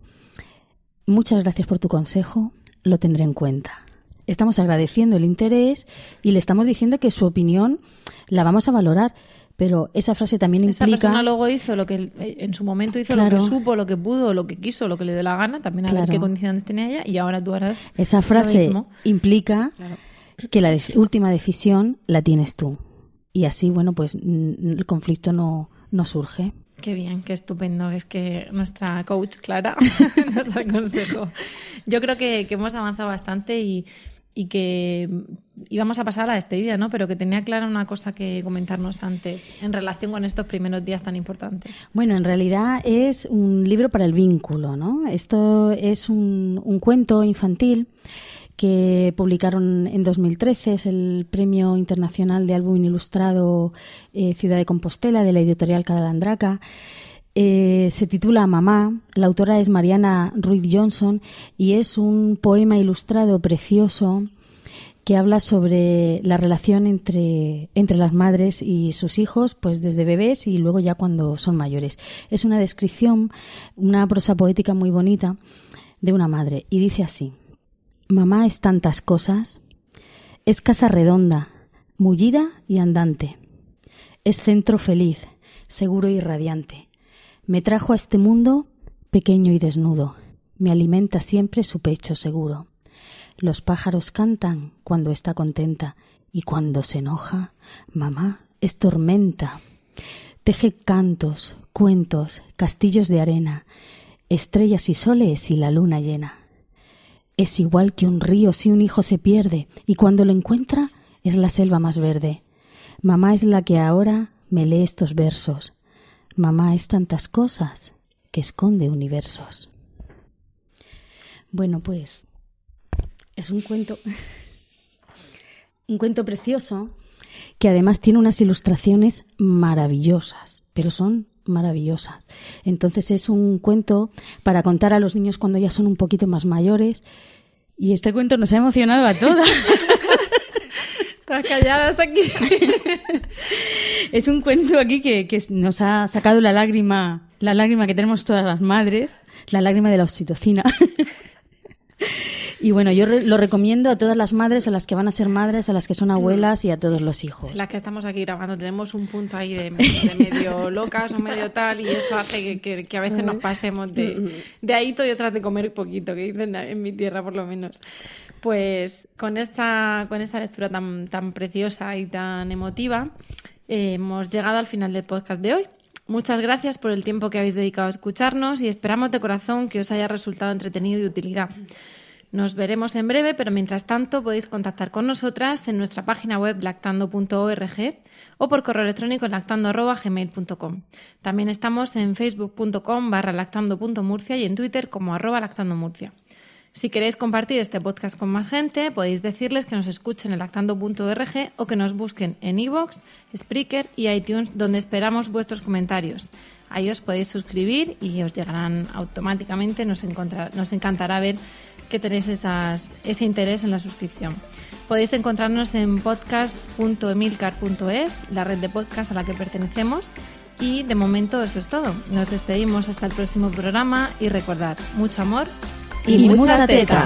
Speaker 6: muchas gracias por tu consejo, lo tendré en cuenta. Estamos agradeciendo el interés y le estamos diciendo que su opinión la vamos a valorar, pero esa frase también
Speaker 4: Esa
Speaker 6: implica
Speaker 4: persona luego hizo lo que eh, en su momento hizo
Speaker 6: Claro.
Speaker 4: lo que supo, lo que pudo, lo que quiso, lo que le dio la gana, también a ver qué condiciones tenía ella y ahora tú harás
Speaker 6: esa
Speaker 4: lo
Speaker 6: frase
Speaker 4: mismo.
Speaker 6: implica
Speaker 4: Claro.
Speaker 6: que la última decisión la tienes tú. Y así, bueno, pues el conflicto no, no surge.
Speaker 4: Qué bien, qué estupendo. Es que nuestra coach Clara nos aconsejó. Yo creo que, que hemos avanzado bastante y, y que íbamos a pasar a la despedida, ¿no? Pero que tenía Clara una cosa que comentarnos antes en relación con estos primeros días tan importantes.
Speaker 6: Bueno, en realidad es un libro para el vínculo, ¿no? Esto es un, cuento infantil que publicaron en 2013, es el Premio Internacional de Álbum Ilustrado eh, Ciudad de Compostela de la editorial Calandraca. Eh, se titula Mamá, la autora es Mariana Ruiz Johnson y es un poema ilustrado precioso que habla sobre la relación entre, entre las madres y sus hijos, pues desde bebés y luego ya cuando son mayores. Es una descripción, una prosa poética muy bonita de una madre y dice así. Mamá es tantas cosas. Es casa redonda, mullida y andante. Es centro feliz, seguro y radiante. Me trajo a este mundo pequeño y desnudo. Me alimenta siempre su pecho seguro. Los pájaros cantan cuando está contenta y cuando se enoja, mamá es tormenta. Teje cantos, cuentos, castillos de arena, estrellas y soles y la luna llena. Es igual que un río si un hijo se pierde y cuando lo encuentra es la selva más verde. Mamá es la que ahora me lee estos versos. Mamá es tantas cosas que esconde universos. Bueno, pues es un cuento un cuento precioso que además tiene unas ilustraciones maravillosas, pero son maravillosas. Entonces es un cuento para contar a los niños cuando ya son un poquito más mayores y este cuento nos ha emocionado a todas.
Speaker 4: Estás calladas aquí.
Speaker 6: es un cuento aquí que, que nos ha sacado la lágrima, la lágrima que tenemos todas las madres, la lágrima de la oxitocina. Y bueno, yo lo recomiendo a todas las madres, a las que van a ser madres, a las que son abuelas y a todos los hijos.
Speaker 4: Las que estamos aquí grabando tenemos un punto ahí de, de medio locas o medio tal y eso hace que, que- que a veces nos pasemos de, de ahí y otras de comer poquito, que dicen en mi tierra por lo menos. Pues con esta, con esta lectura tan, tan preciosa y tan emotiva eh, hemos llegado al final del podcast de hoy. Muchas gracias por el tiempo que habéis dedicado a escucharnos y esperamos de corazón que os haya resultado entretenido y de utilidad. Nos veremos en breve, pero mientras tanto podéis contactar con nosotras en nuestra página web lactando.org o por correo electrónico lactando.gmail.com. También estamos en facebook.com barra lactando.murcia y en Twitter como arroba lactandomurcia. Si queréis compartir este podcast con más gente, podéis decirles que nos escuchen en lactando.org o que nos busquen en iVoox, Spreaker y iTunes, donde esperamos vuestros comentarios. Ahí os podéis suscribir y os llegarán automáticamente. Nos, encantará ver que tenéis esas- ese interés en la suscripción. Podéis encontrarnos en podcast.emilcar.es, la red de podcast a la que pertenecemos. Y de momento eso es todo. Nos despedimos hasta el próximo programa y recordad, mucho amor
Speaker 6: Y mucha teta.